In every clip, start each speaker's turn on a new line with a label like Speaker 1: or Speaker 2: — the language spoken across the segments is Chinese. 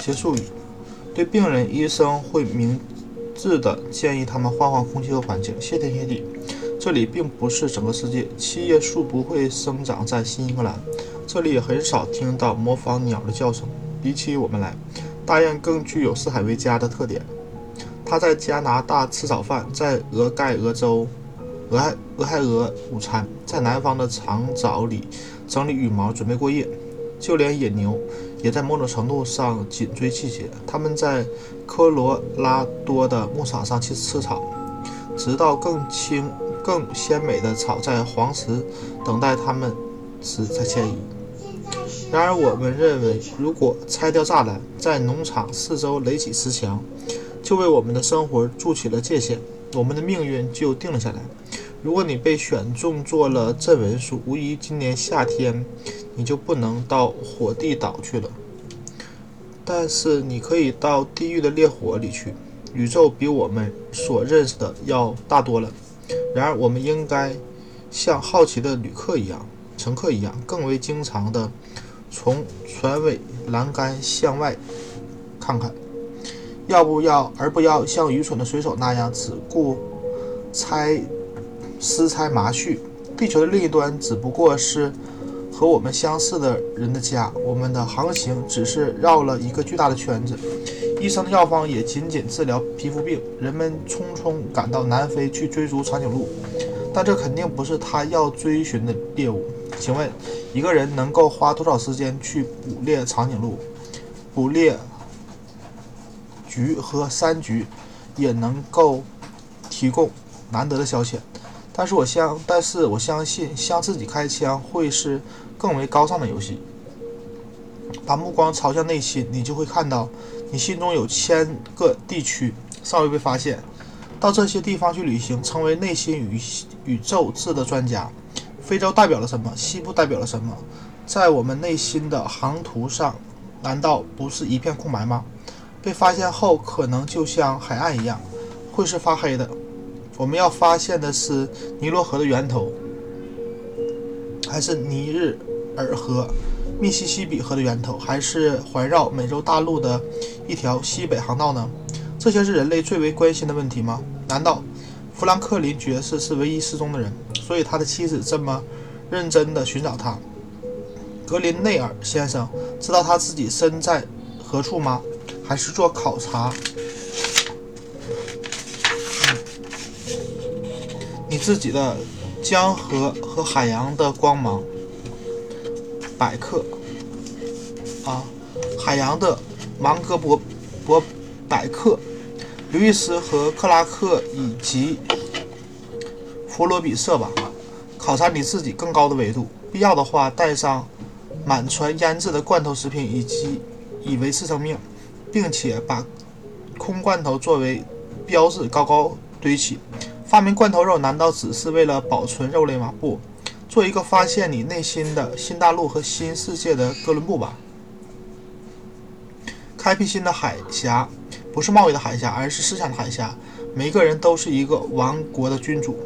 Speaker 1: 结束语：对病人，医生会明智的建议他们换换空气和环境。谢天谢地，这里并不是整个世界。七叶树不会生长在新英格兰，这里也很少听到模仿鸟的叫声。比起我们来，大雁更具有四海为家的特点。它在加拿大吃早饭，在俄亥俄州。俄亥俄亥俄午餐，在南方的长沼里整理羽毛，准备过夜。就连野牛也在某种程度上紧追季节。它们在科罗拉多的牧场上去吃草，直到更青、更鲜美的草在黄石等待它们时才迁移。然而，我们认为，如果拆掉栅栏，在农场四周垒起石墙，就为我们的生活筑起了界限，我们的命运就定了下来。如果你被选中做了镇文书，无疑今年夏天你就不能到火地岛去了。但是你可以到地狱的烈火里去。宇宙比我们所认识的要大多了。然而，我们应该像好奇的旅客一样、乘客一样，更为经常的从船尾栏杆向外看看。要不要，而不要像愚蠢的水手那样只顾猜。私拆麻絮，地球的另一端只不过是和我们相似的人的家。我们的航行只是绕了一个巨大的圈子。医生的药方也仅仅治疗皮肤病。人们匆匆赶到南非去追逐长颈鹿，但这肯定不是他要追寻的猎物。请问，一个人能够花多少时间去捕猎长颈鹿？捕猎菊和山菊也能够提供难得的消遣。但是我相，但是我相信向自己开枪会是更为高尚的游戏。把目光朝向内心，你就会看到，你心中有千个地区尚未被发现。到这些地方去旅行，成为内心宇宇宙志的专家。非洲代表了什么？西部代表了什么？在我们内心的航图上，难道不是一片空白吗？被发现后，可能就像海岸一样，会是发黑的。我们要发现的是尼罗河的源头，还是尼日尔河、密西西比河的源头，还是环绕美洲大陆的一条西北航道呢？这些是人类最为关心的问题吗？难道富兰克林爵士是唯一失踪的人，所以他的妻子这么认真地寻找他？格林内尔先生知道他自己身在何处吗？还是做考察？自己的江河和海洋的光芒百科啊，海洋的芒格博博百科，刘易斯和克拉克以及弗罗比瑟吧，考察你自己更高的维度。必要的话，带上满船腌制的罐头食品以及以维持生命，并且把空罐头作为标志高高堆起。发明罐头肉难道只是为了保存肉类吗？不，做一个发现你内心的新大陆和新世界的哥伦布吧。开辟新的海峡，不是贸易的海峡，而是思想的海峡。每个人都是一个王国的君主。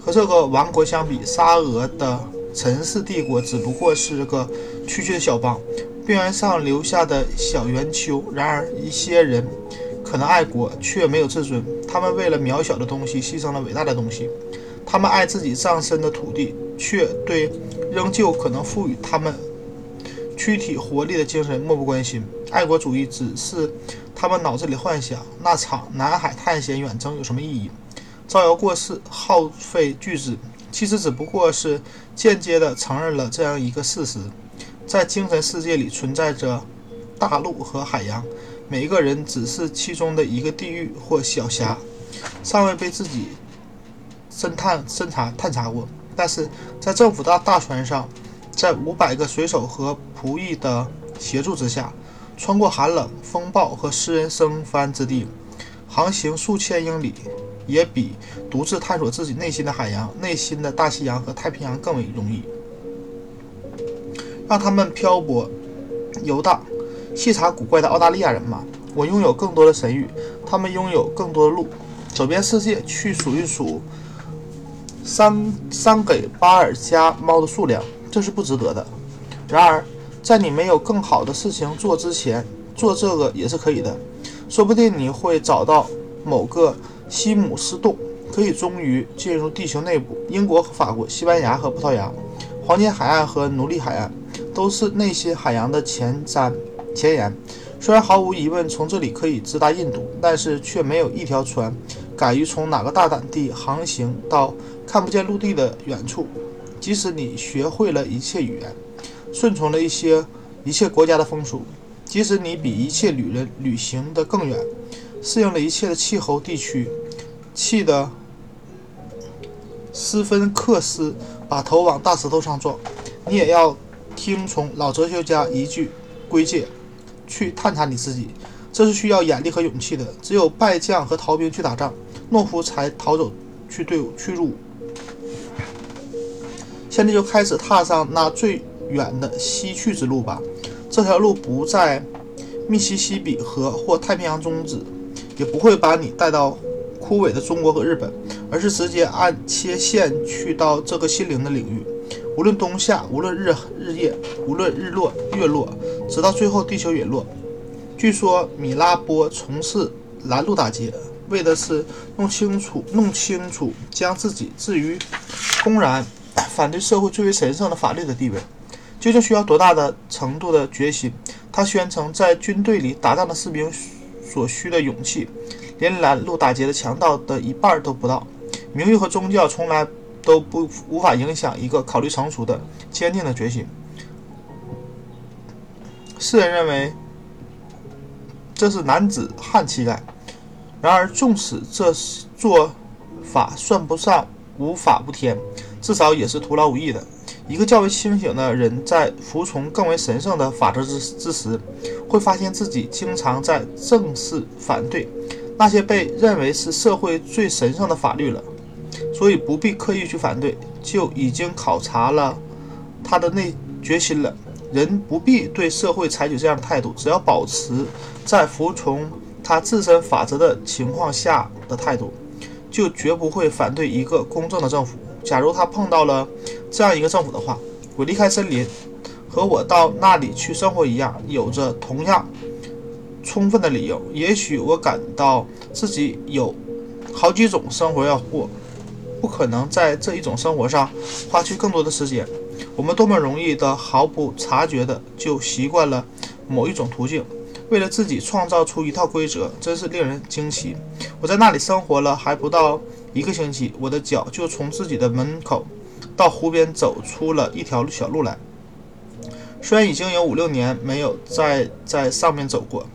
Speaker 1: 和这个王国相比，沙俄的陈氏帝国只不过是个区区的小邦，边缘上留下的小圆丘。然而，一些人。可能爱国，却没有自尊。他们为了渺小的东西牺牲了伟大的东西。他们爱自己葬身的土地，却对仍旧可能赋予他们躯体活力的精神漠不关心。爱国主义只是他们脑子里幻想。那场南海探险远征有什么意义？招摇过市，耗费巨资，其实只不过是间接地承认了这样一个事实：在精神世界里存在着大陆和海洋。每一个人只是其中的一个地狱或小峡，尚未被自己侦探侦查探查过。但是在政府的大船上，在五百个水手和仆役的协助之下，穿过寒冷、风暴和食人生番之地，航行数千英里，也比独自探索自己内心的海洋、内心的大西洋和太平洋更为容易。让他们漂泊、游荡。细查古怪的澳大利亚人吗？我拥有更多的神谕，他们拥有更多的路，走遍世界去数一数三三给巴尔加猫的数量，这是不值得的。然而，在你没有更好的事情做之前，做这个也是可以的。说不定你会找到某个西姆斯洞，可以终于进入地球内部。英国和法国、西班牙和葡萄牙、黄金海岸和奴隶海岸，都是那些海洋的前瞻前沿。虽然毫无疑问从这里可以直达印度，但是却没有一条船敢于从哪个大胆地航行到看不见陆地的远处。即使你学会了一切语言，顺从了一些一切国家的风俗，即使你比一切旅人旅行的更远，适应了一切的气候地区，气得斯芬克斯把头往大石头上撞，你也要听从老哲学家一句规戒。去探查你自己，这是需要眼力和勇气的。只有败将和逃兵去打仗，懦夫才逃走去队伍去入伍。现在就开始踏上那最远的西去之路吧。这条路不在密西西比河或太平洋终止，也不会把你带到枯萎的中国和日本，而是直接按切线去到这个心灵的领域。无论冬夏，无论日日夜，无论日落月落，直到最后地球陨落。据说米拉波从事拦路打劫，为的是弄清楚、弄清楚将自己置于公然 反对社会最为神圣的法律的地位。究竟需要多大的程度的决心？他宣称，在军队里打仗的士兵所需的勇气，连拦路打劫的强盗的一半都不到。名誉和宗教从来。都不无法影响一个考虑成熟的、坚定的决心。世人认为这是男子汉气概，然而纵使这做法算不上无法无天，至少也是徒劳无益的。一个较为清醒的人在服从更为神圣的法则之之时，会发现自己经常在正式反对那些被认为是社会最神圣的法律了。所以不必刻意去反对，就已经考察了他的内决心了。人不必对社会采取这样的态度，只要保持在服从他自身法则的情况下的态度，就绝不会反对一个公正的政府。假如他碰到了这样一个政府的话，我离开森林，和我到那里去生活一样，有着同样充分的理由。也许我感到自己有好几种生活要过。不可能在这一种生活上花去更多的时间。我们多么容易的毫不察觉的就习惯了某一种途径，为了自己创造出一套规则，真是令人惊奇。我在那里生活了还不到一个星期，我的脚就从自己的门口到湖边走出了一条小路来。虽然已经有五六年没有再在上面走过，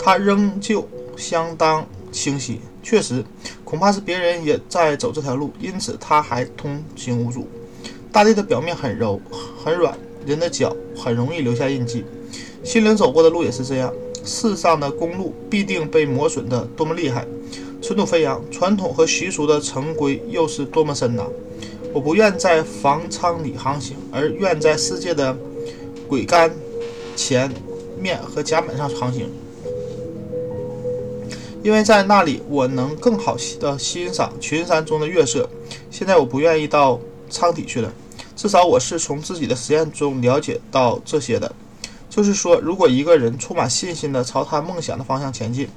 Speaker 1: 它仍旧相当清晰。确实，恐怕是别人也在走这条路，因此它还通行无阻。大地的表面很柔很软，人的脚很容易留下印记。心灵走过的路也是这样。世上的公路必定被磨损得多么厉害，尘土飞扬。传统和习俗的成规又是多么深呐！我不愿在房舱里航行，而愿在世界的桅杆前面和甲板上航行。因为在那里，我能更好的欣赏群山中的月色。现在我不愿意到舱底去了，至少我是从自己的实验中了解到这些的。就是说，如果一个人充满信心地朝他梦想的方向前进，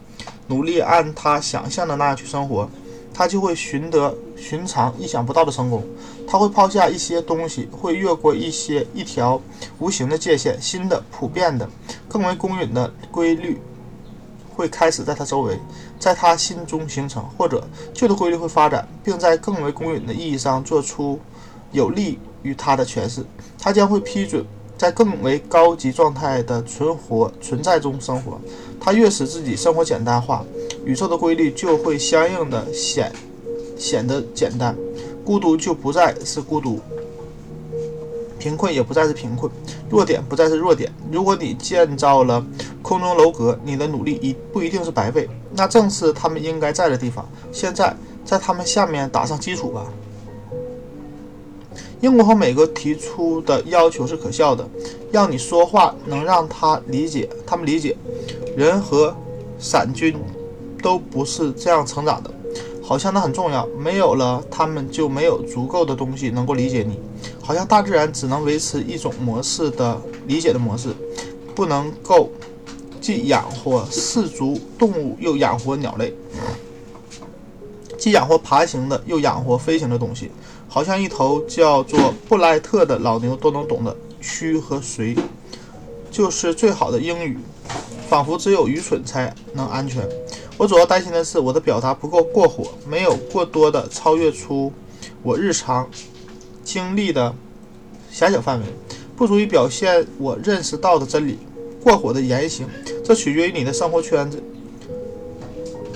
Speaker 1: 努力按他想象的那样去生活，他就会寻得寻常、意想不到的成功。他会抛下一些东西，会越过一些一条无形的界限，新的、普遍的、更为公允的规律。会开始在他周围，在他心中形成，或者旧的规律会发展，并在更为公允的意义上做出有利于他的诠释。他将会批准在更为高级状态的存活存在中生活。他越使自己生活简单化，宇宙的规律就会相应的显显得简单，孤独就不再是孤独。贫困也不再是贫困，弱点不再是弱点。如果你建造了空中楼阁，你的努力一不一定是白费，那正是他们应该在的地方。现在在他们下面打上基础吧。英国和美国提出的要求是可笑的，让你说话能让他理解，他们理解。人和散军都不是这样成长的。好像那很重要，没有了他们就没有足够的东西能够理解你。好像大自然只能维持一种模式的理解的模式，不能够既养活四足动物又养活鸟类，既养活爬行的又养活飞行的东西，好像一头叫做布莱特的老牛都能懂得虚和随，就是最好的英语，仿佛只有愚蠢才能安全。我主要担心的是我的表达不够过火，没有过多的超越出我日常经历的狭小范围，不足以表现我认识到的真理。过火的言行，这取决于你的生活圈子。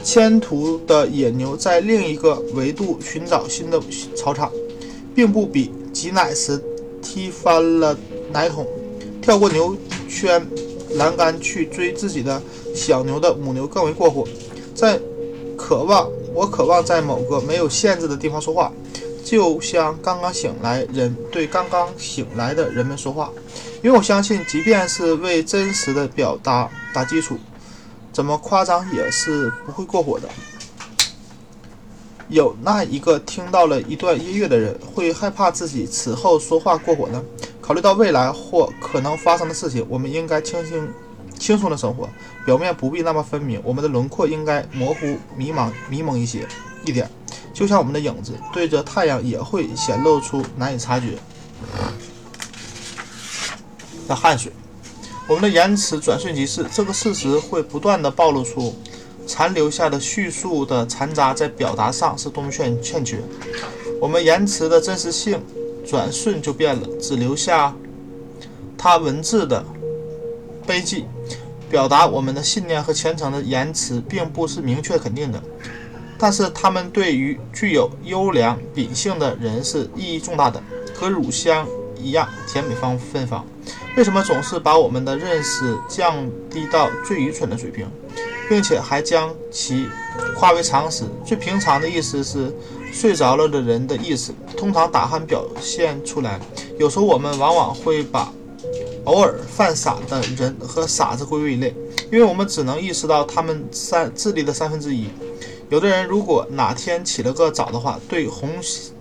Speaker 1: 迁徒的野牛在另一个维度寻找新的草场，并不比挤奶时踢翻了奶桶、跳过牛圈栏杆去追自己的小牛的母牛更为过火。在渴望，我渴望在某个没有限制的地方说话，就像刚刚醒来人对刚刚醒来的人们说话，因为我相信，即便是为真实的表达打基础，怎么夸张也是不会过火的。有那一个听到了一段音乐的人会害怕自己此后说话过火呢？考虑到未来或可能发生的事情，我们应该轻轻。轻松的生活，表面不必那么分明，我们的轮廓应该模糊、迷茫、迷蒙一些一点，就像我们的影子对着太阳也会显露出难以察觉的汗水。我们的言辞转瞬即逝，这个事实会不断的暴露出残留下的叙述的残渣在表达上是多么欠欠缺。我们言辞的真实性转瞬就变了，只留下他文字的。悲剧，表达我们的信念和虔诚的言辞，并不是明确肯定的，但是他们对于具有优良秉性的人是意义重大的，和乳香一样甜美芳芬芳。为什么总是把我们的认识降低到最愚蠢的水平，并且还将其化为常识？最平常的意思是睡着了的人的意思，通常打鼾表现出来。有时候我们往往会把。偶尔犯傻的人和傻子归为一类，因为我们只能意识到他们三智力的三分之一。有的人如果哪天起了个早的话，对鸿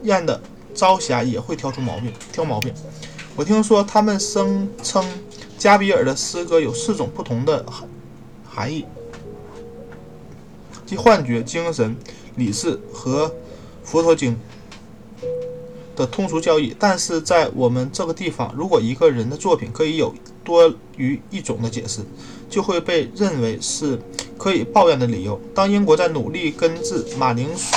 Speaker 1: 雁的朝霞也会挑出毛病，挑毛病。我听说他们声称加比尔的诗歌有四种不同的含含义，即幻觉、精神、理智和佛陀经。的通俗交易，但是在我们这个地方，如果一个人的作品可以有多于一种的解释，就会被认为是可以抱怨的理由。当英国在努力根治马铃薯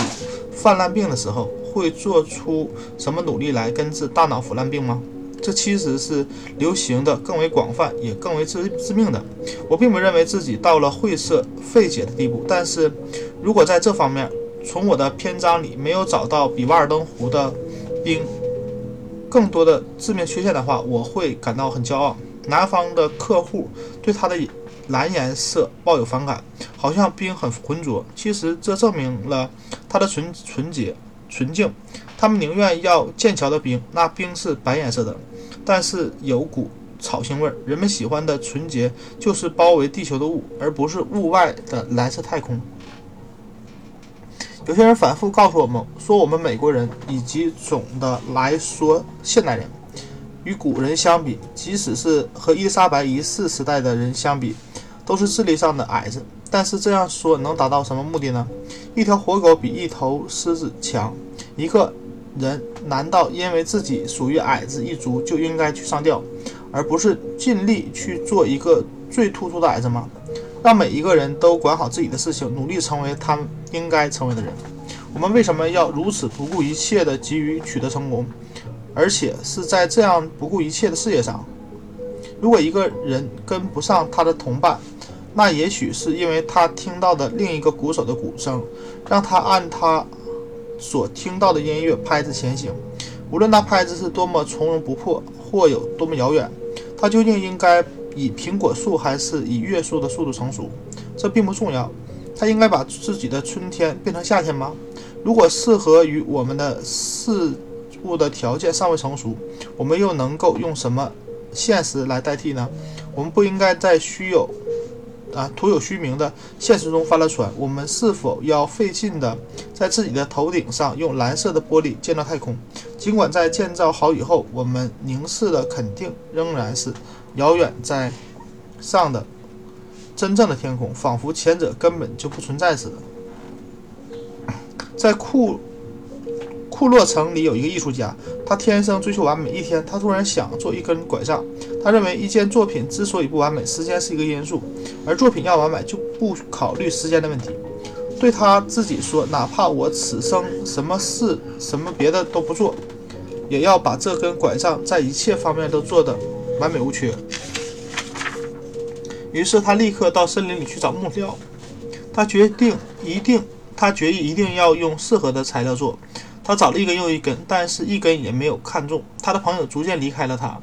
Speaker 1: 泛滥病的时候，会做出什么努力来根治大脑腐烂病吗？这其实是流行的更为广泛，也更为致致命的。我并不认为自己到了晦涩费解的地步，但是如果在这方面从我的篇章里没有找到比瓦尔登湖的。冰更多的致命缺陷的话，我会感到很骄傲。南方的客户对它的蓝颜色抱有反感，好像冰很浑浊。其实这证明了它的纯纯洁、纯净。他们宁愿要剑桥的冰，那冰是白颜色的，但是有股草腥味儿。人们喜欢的纯洁就是包围地球的雾，而不是雾外的蓝色太空。有些人反复告诉我们说，我们美国人以及总的来说现代人与古人相比，即使是和伊丽莎白一世时代的人相比，都是智力上的矮子。但是这样说能达到什么目的呢？一条活狗比一头狮子强。一个人难道因为自己属于矮子一族就应该去上吊，而不是尽力去做一个最突出的矮子吗？让每一个人都管好自己的事情，努力成为他应该成为的人。我们为什么要如此不顾一切地急于取得成功，而且是在这样不顾一切的事业上？如果一个人跟不上他的同伴，那也许是因为他听到的另一个鼓手的鼓声，让他按他所听到的音乐拍子前行。无论那拍子是多么从容不迫，或有多么遥远，它究竟应该。以苹果树还是以月树的速度成熟，这并不重要。它应该把自己的春天变成夏天吗？如果适合于我们的事物的条件尚未成熟，我们又能够用什么现实来代替呢？我们不应该在虚有啊徒有虚名的现实中翻了船，我们是否要费劲的在自己的头顶上用蓝色的玻璃建造太空？尽管在建造好以后，我们凝视的肯定仍然是遥远在上的真正的天空，仿佛前者根本就不存在似的。在库库洛城里有一个艺术家，他天生追求完美。一天，他突然想做一根拐杖。他认为一件作品之所以不完美，时间是一个因素，而作品要完美就不考虑时间的问题。对他自己说，哪怕我此生什么事、什么别的都不做，也要把这根拐杖在一切方面都做得完美无缺。于是他立刻到森林里去找木料。他决定一定，他决意一定要用适合的材料做。他找了一根又一根，但是一根也没有看中。他的朋友逐渐离开了他，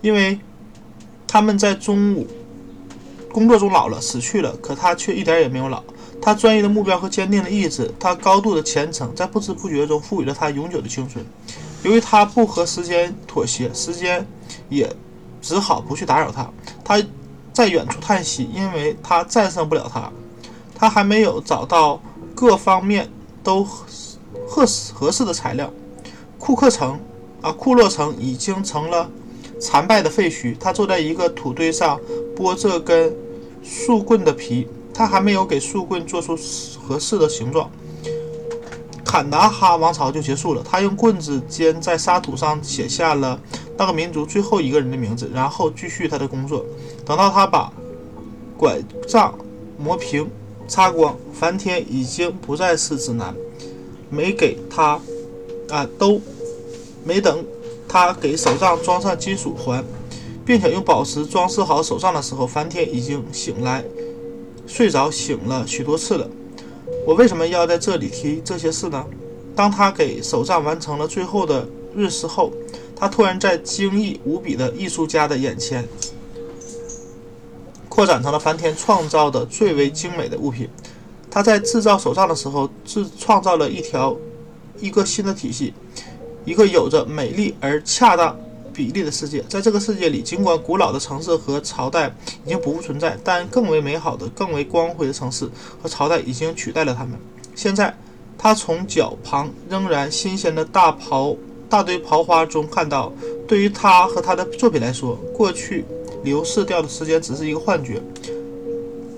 Speaker 1: 因为。他们在中午工作中老了，死去了，可他却一点也没有老。他专一的目标和坚定的意志，他高度的虔诚，在不知不觉中赋予了他永久的青春。由于他不和时间妥协，时间也只好不去打扰他。他在远处叹息，因为他战胜不了他。他还没有找到各方面都合合适的材料。库克城啊，库洛城已经成了。残败的废墟，他坐在一个土堆上剥这根树棍的皮，他还没有给树棍做出合适的形状。坎达哈王朝就结束了。他用棍子尖在沙土上写下了那个民族最后一个人的名字，然后继续他的工作。等到他把拐杖磨平、擦光，梵天已经不再是指南。没给他啊，都没等。他给手杖装上金属环，并且用宝石装饰好手杖的时候，梵天已经醒来，睡着醒了许多次了。我为什么要在这里提这些事呢？当他给手杖完成了最后的润饰后，他突然在惊异无比的艺术家的眼前，扩展成了梵天创造的最为精美的物品。他在制造手杖的时候，制创造了一条一个新的体系。一个有着美丽而恰当比例的世界，在这个世界里，尽管古老的城市和朝代已经不复存在，但更为美好的、更为光辉的城市和朝代已经取代了他们。现在，他从脚旁仍然新鲜的大袍、大堆袍花中看到，对于他和他的作品来说，过去流逝掉的时间只是一个幻觉，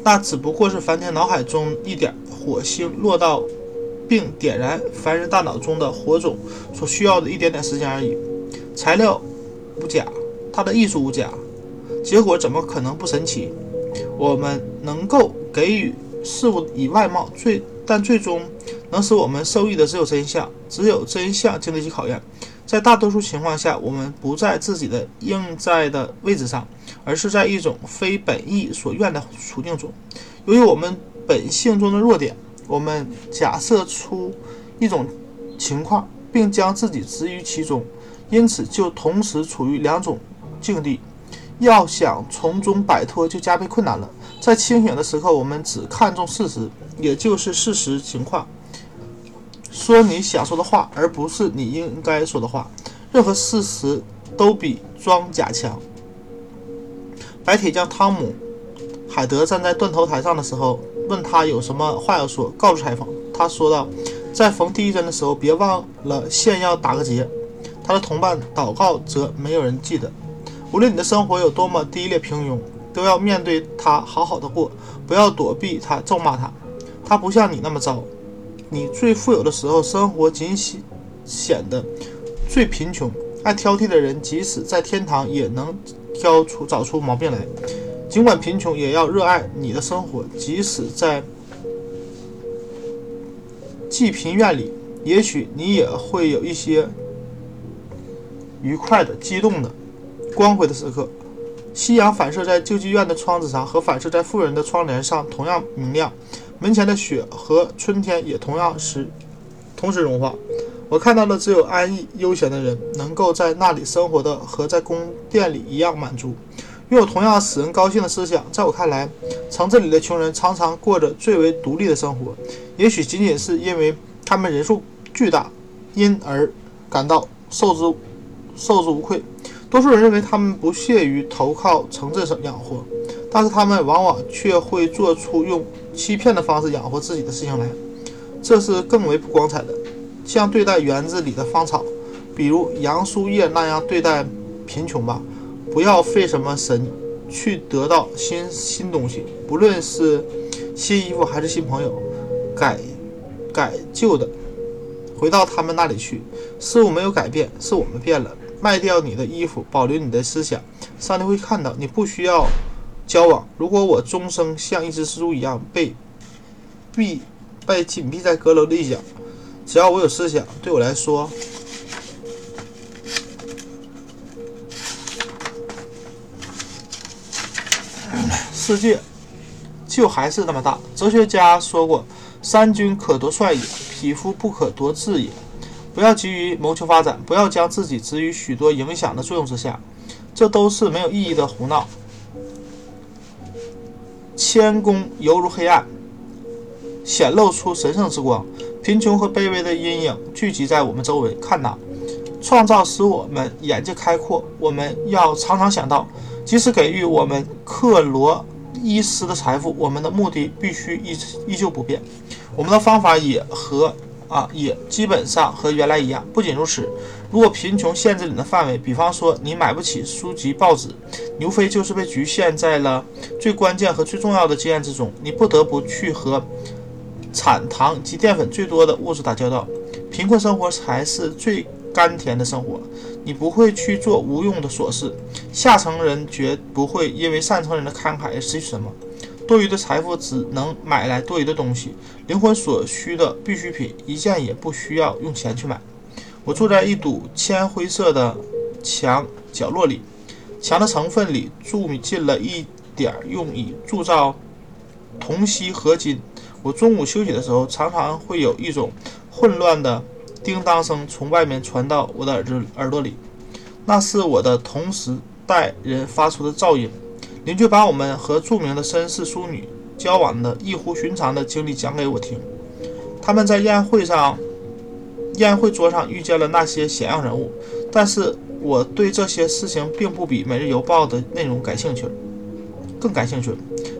Speaker 1: 那只不过是梵天脑海中一点火星落到。并点燃凡人大脑中的火种所需要的一点点时间而已。材料无假，他的艺术无假，结果怎么可能不神奇？我们能够给予事物以外貌，最但最终能使我们受益的只有真相。只有真相经得起考验。在大多数情况下，我们不在自己的应在的位置上，而是在一种非本意所愿的处境中。由于我们本性中的弱点。我们假设出一种情况，并将自己置于其中，因此就同时处于两种境地。要想从中摆脱，就加倍困难了。在清醒的时刻，我们只看重事实，也就是事实情况，说你想说的话，而不是你应该说的话。任何事实都比装假强。白铁匠汤姆·海德站在断头台上的时候。问他有什么话要说，告诉裁缝。他说道：“在缝第一针的时候，别忘了线要打个结。”他的同伴祷告则没有人记得。无论你的生活有多么低劣平庸，都要面对它，好好的过，不要躲避它，咒骂它。它不像你那么糟。你最富有的时候，生活仅显显得最贫穷。爱挑剔的人，即使在天堂，也能挑出找出毛病来。尽管贫穷，也要热爱你的生活。即使在济贫院里，也许你也会有一些愉快的、激动的、光辉的时刻。夕阳反射在救济院的窗子上，和反射在富人的窗帘上同样明亮。门前的雪和春天也同样是同时融化。我看到的只有安逸悠闲的人，能够在那里生活的和在宫殿里一样满足。拥有同样使人高兴的思想，在我看来，城镇里的穷人常常过着最为独立的生活。也许仅仅是因为他们人数巨大，因而感到受之受之无愧。多数人认为他们不屑于投靠城镇生养活，但是他们往往却会做出用欺骗的方式养活自己的事情来，这是更为不光彩的。像对待园子里的芳草，比如杨树叶那样对待贫穷吧，不要费什么神去得到新新东西，不论是新衣服还是新朋友，改改旧的，回到他们那里去。事物没有改变，是我们变了。卖掉你的衣服，保留你的思想，上帝会看到。你不需要交往。如果我终生像一只蜘蛛一样被闭被紧闭在阁楼的一角，只要我有思想，对我来说，世界就还是那么大。哲学家说过：“三军可夺帅也，匹夫不可夺志也。”不要急于谋求发展，不要将自己置于许多影响的作用之下，这都是没有意义的胡闹。天宫犹如黑暗，显露出神圣之光。贫穷和卑微的阴影聚集在我们周围。看呐，创造使我们眼界开阔。我们要常常想到，即使给予我们克罗伊斯的财富，我们的目的必须依依旧不变。我们的方法也和。啊，也基本上和原来一样。不仅如此，如果贫穷限制你的范围，比方说你买不起书籍、报纸，你无非就是被局限在了最关键和最重要的经验之中。你不得不去和产糖及淀粉最多的物质打交道。贫困生活才是最甘甜的生活。你不会去做无用的琐事。下层人绝不会因为上层人的慷慨而失去什么。多余的财富只能买来多余的东西，灵魂所需的必需品一件也不需要用钱去买。我住在一堵铅灰色的墙角落里，墙的成分里注进了一点用以铸造铜锡合金。我中午休息的时候，常常会有一种混乱的叮当声从外面传到我的耳朵耳朵里，那是我的同时代人发出的噪音。邻居把我们和著名的绅士淑女交往的异乎寻常的经历讲给我听。他们在宴会上、宴会桌上遇见了那些显要人物，但是我对这些事情并不比《每日邮报》的内容感兴趣，更感兴趣。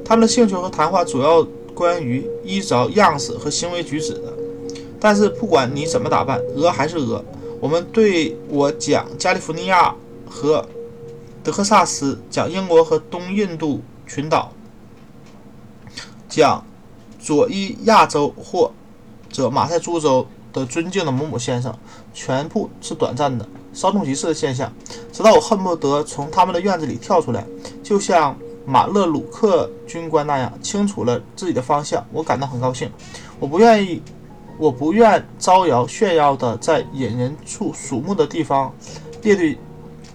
Speaker 1: 他们的兴趣和谈话主要关于衣着样式和行为举止的。但是不管你怎么打扮，鹅还是鹅。我们对我讲加利福尼亚和。德克萨斯讲英国和东印度群岛，讲佐伊亚州或者马赛诸州的尊敬的某某先生，全部是短暂的、稍纵即逝的现象，直到我恨不得从他们的院子里跳出来，就像马勒鲁克军官那样清楚了自己的方向。我感到很高兴。我不愿意，我不愿招摇炫耀的在引人注瞩目的地方列队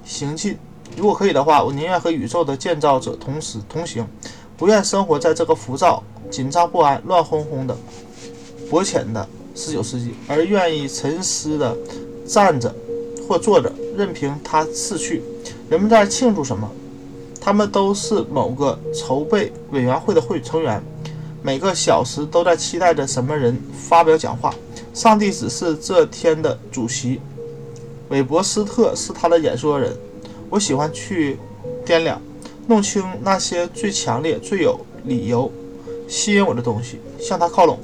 Speaker 1: 行进。如果可以的话，我宁愿和宇宙的建造者同时同行，不愿生活在这个浮躁、紧张不安、乱哄哄的、薄浅的十九世纪，而愿意沉思地站着或坐着，任凭它逝去。人们在庆祝什么？他们都是某个筹备委员会的会成员，每个小时都在期待着什么人发表讲话。上帝只是这天的主席，韦伯斯特是他的演说人。我喜欢去掂量、弄清那些最强烈、最有理由吸引我的东西，向它靠拢，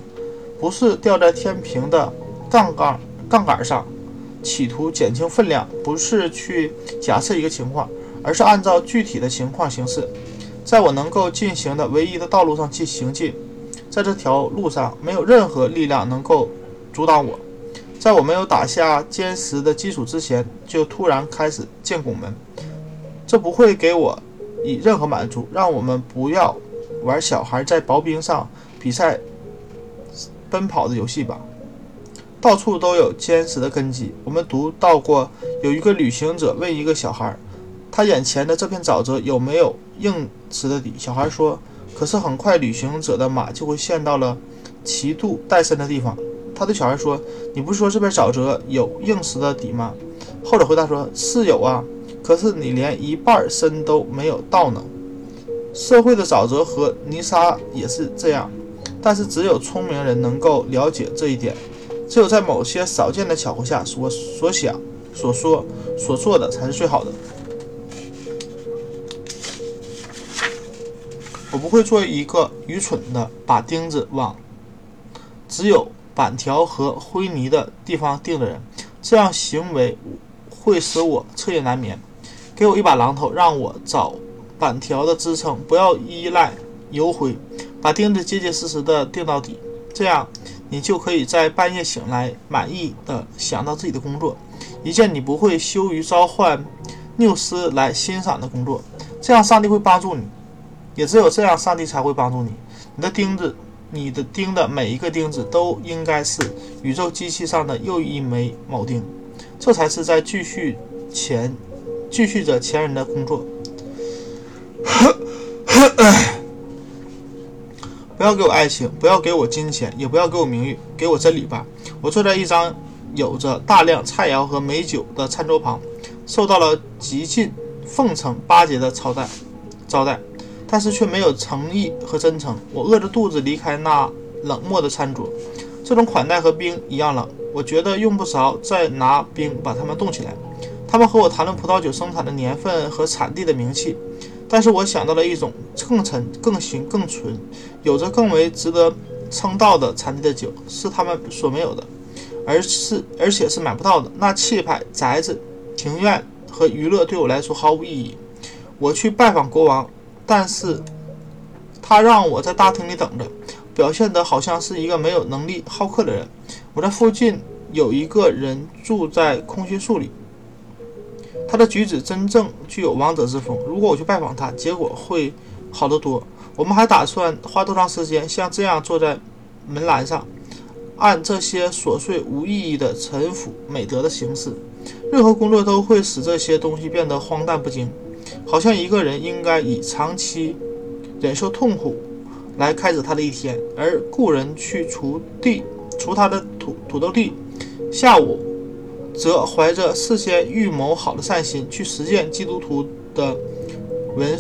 Speaker 1: 不是吊在天平的杠杆杠杆上，企图减轻分量；不是去假设一个情况，而是按照具体的情况行事，在我能够进行的唯一的道路上去行进。在这条路上，没有任何力量能够阻挡我。在我没有打下坚实的基础之前，就突然开始建拱门。这不会给我以任何满足。让我们不要玩小孩在薄冰上比赛奔跑的游戏吧。到处都有坚实的根基。我们读到过，有一个旅行者问一个小孩：“他眼前的这片沼泽有没有硬实的底？”小孩说：“可是很快，旅行者的马就会陷到了奇度带深的地方。”他对小孩说：“你不是说这片沼泽有硬实的底吗？”后者回答说：“是有啊。”可是你连一半深都没有到呢。社会的沼泽和泥沙也是这样，但是只有聪明人能够了解这一点。只有在某些少见的巧合下，所所想、所说、所做的才是最好的。我不会做一个愚蠢的把钉子往只有板条和灰泥的地方钉的人。这样行为会使我彻夜难眠。给我一把榔头，让我找板条的支撑，不要依赖油灰，把钉子结结实实的钉到底。这样，你就可以在半夜醒来，满意的想到自己的工作，一件你不会羞于召唤缪斯来欣赏的工作。这样，上帝会帮助你，也只有这样，上帝才会帮助你。你的钉子，你的钉的每一个钉子都应该是宇宙机器上的又一枚铆钉，这才是在继续前。继续着前人的工作。不要给我爱情，不要给我金钱，也不要给我名誉，给我真理吧。我坐在一张有着大量菜肴和美酒的餐桌旁，受到了极尽奉承巴结的招待，招待，但是却没有诚意和真诚。我饿着肚子离开那冷漠的餐桌，这种款待和冰一样冷。我觉得用不着再拿冰把它们冻起来。他们和我谈论葡萄酒生产的年份和产地的名气，但是我想到了一种更沉、更新、更纯，有着更为值得称道的产地的酒，是他们所没有的，而是而且是买不到的。那气派、宅子、庭院和娱乐对我来说毫无意义。我去拜访国王，但是他让我在大厅里等着，表现得好像是一个没有能力、好客的人。我在附近有一个人住在空心树里。他的举止真正具有王者之风。如果我去拜访他，结果会好得多。我们还打算花多长时间？像这样坐在门栏上，按这些琐碎无意义的陈腐美德的形式。任何工作都会使这些东西变得荒诞不经，好像一个人应该以长期忍受痛苦来开始他的一天，而雇人去锄地、锄他的土土豆地。下午。则怀着事先预谋好的善心去实践基督徒的温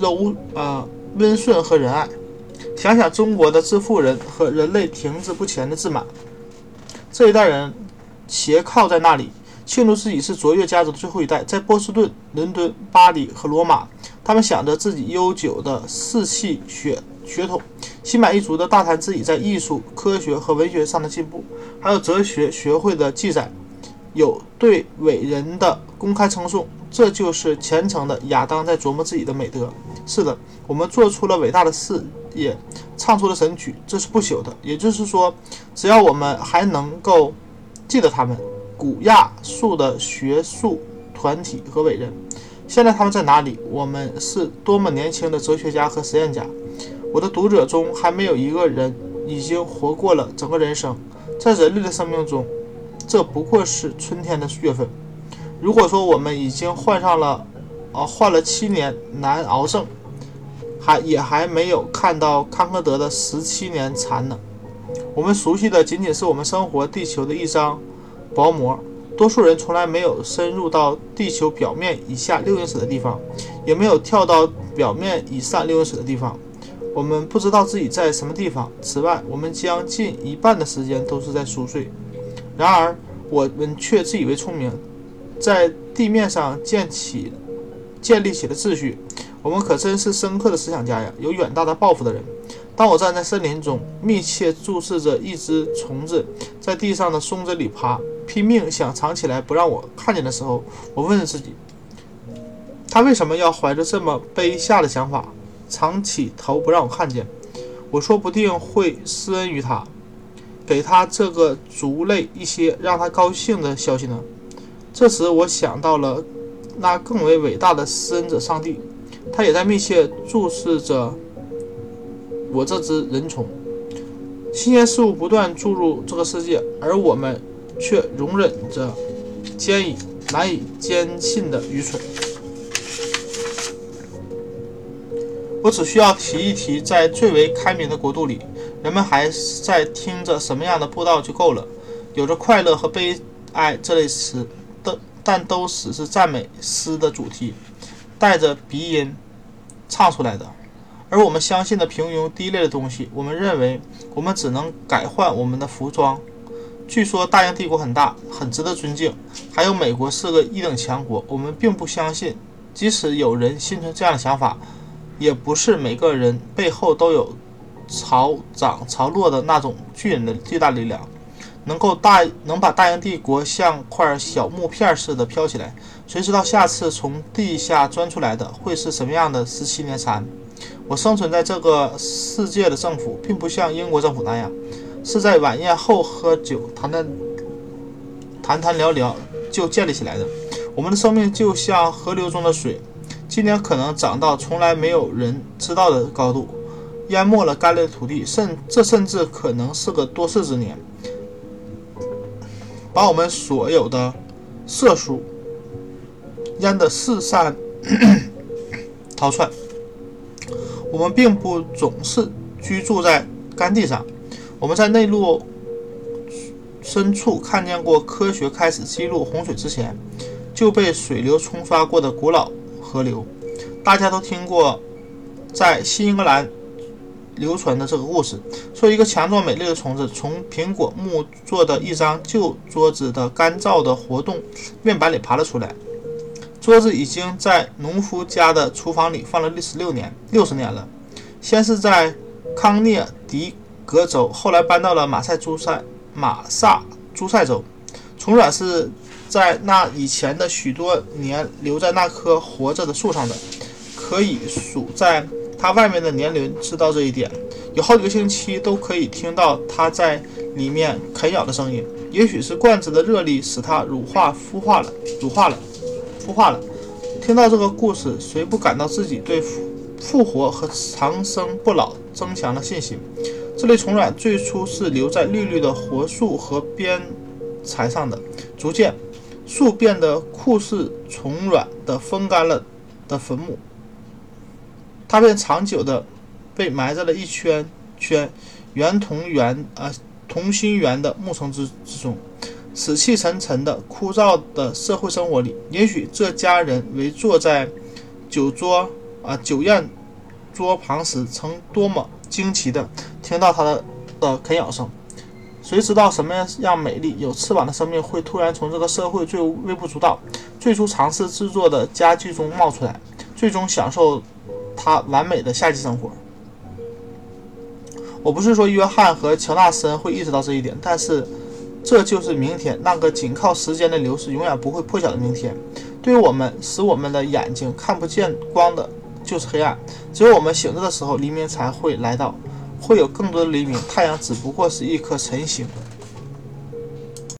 Speaker 1: 柔啊温顺和仁爱。想想中国的致富人和人类停滞不前的自满，这一代人斜靠在那里，庆祝自己是卓越家族的最后一代。在波士顿、伦敦、巴黎和罗马，他们想着自己悠久的世系血血统，心满意足地大谈自己在艺术、科学和文学上的进步，还有哲学学会的记载。有对伟人的公开称颂，这就是虔诚的亚当在琢磨自己的美德。是的，我们做出了伟大的事业，唱出了神曲，这是不朽的。也就是说，只要我们还能够记得他们，古亚述的学术团体和伟人，现在他们在哪里？我们是多么年轻的哲学家和实验家！我的读者中还没有一个人已经活过了整个人生，在人类的生命中。这不过是春天的月份。如果说我们已经患上了，呃，患了七年难熬症，还也还没有看到康科德的十七年残呢。我们熟悉的仅仅是我们生活地球的一张薄膜。多数人从来没有深入到地球表面以下六英尺的地方，也没有跳到表面以上六英尺的地方。我们不知道自己在什么地方。此外，我们将近一半的时间都是在熟睡。然而，我们却自以为聪明，在地面上建起、建立起了秩序。我们可真是深刻的思想家呀，有远大的抱负的人。当我站在森林中，密切注视着一只虫子在地上的松子里爬，拼命想藏起来不让我看见的时候，我问自己：他为什么要怀着这么卑下的想法，藏起头不让我看见？我说不定会施恩于他。给他这个族类一些让他高兴的消息呢？这时我想到了那更为伟大的施恩者上帝，他也在密切注视着我这只人虫。新鲜事物不断注入这个世界，而我们却容忍着坚以难以坚信的愚蠢。我只需要提一提，在最为开明的国度里。人们还在听着什么样的布道就够了，有着快乐和悲哀这类词的，但都只是赞美诗的主题，带着鼻音唱出来的。而我们相信的平庸低劣的东西，我们认为我们只能改换我们的服装。据说大英帝国很大，很值得尊敬，还有美国是个一等强国。我们并不相信，即使有人心存这样的想法，也不是每个人背后都有潮涨潮落的那种巨人的巨大力量，能够大能把大英帝国像块小木片似的飘起来。谁知道下次从地下钻出来的会是什么样的十七年蝉？我生存在这个世界的政府，并不像英国政府那样，是在晚宴后喝酒谈谈谈谈聊聊就建立起来的。我们的生命就像河流中的水，今年可能涨到从来没有人知道的高度，淹没了干裂的土地，甚这甚至可能是个多事之年，把我们所有的色素淹得四散逃窜。我们并不总是居住在干地上，我们在内陆深处看见过科学开始记录洪水之前就被水流冲刷过的古老河流。大家都听过在新英格兰流传的这个故事：说一个强壮美丽的虫子从苹果木做的一张旧桌子的干燥的活动面板里爬了出来。桌子已经在农夫家的厨房里放了历十六年、六十年了。先是在康涅狄格州，后来搬到了马赛诸塞、马萨诸塞州。虫卵是在那以前的许多年留在那棵活着的树上的，可以数在它外面的年轮知道这一点。有好几个星期都可以听到它在里面啃咬的声音。也许是罐子的热力使它乳化、孵化了，乳化了。孵化了。听到这个故事，谁不感到自己对复复活和长生不老增强了信心？这类虫卵最初是留在绿绿的活树和边材上的，逐渐树变得酷似虫卵的风干了的坟墓，它便长久的被埋在了一圈圈圆同圆啊同心圆的木层之之中。死气沉沉的、枯燥的社会生活里，也许这家人围坐在酒桌啊酒宴桌旁时，曾多么惊奇地听到他的的啃咬声。谁知道什么样美丽、有翅膀的生命会突然从这个社会最微不足道、最初尝试制作的家具中冒出来，最终享受他完美的夏季生活？我不是说约翰和乔纳森会意识到这一点，但是。这就是明天那个仅靠时间的流逝永远不会破晓的明天。对于我们，使我们的眼睛看不见光的就是黑暗。只有我们醒着的时候，黎明才会来到，会有更多的黎明。太阳只不过是一颗晨星。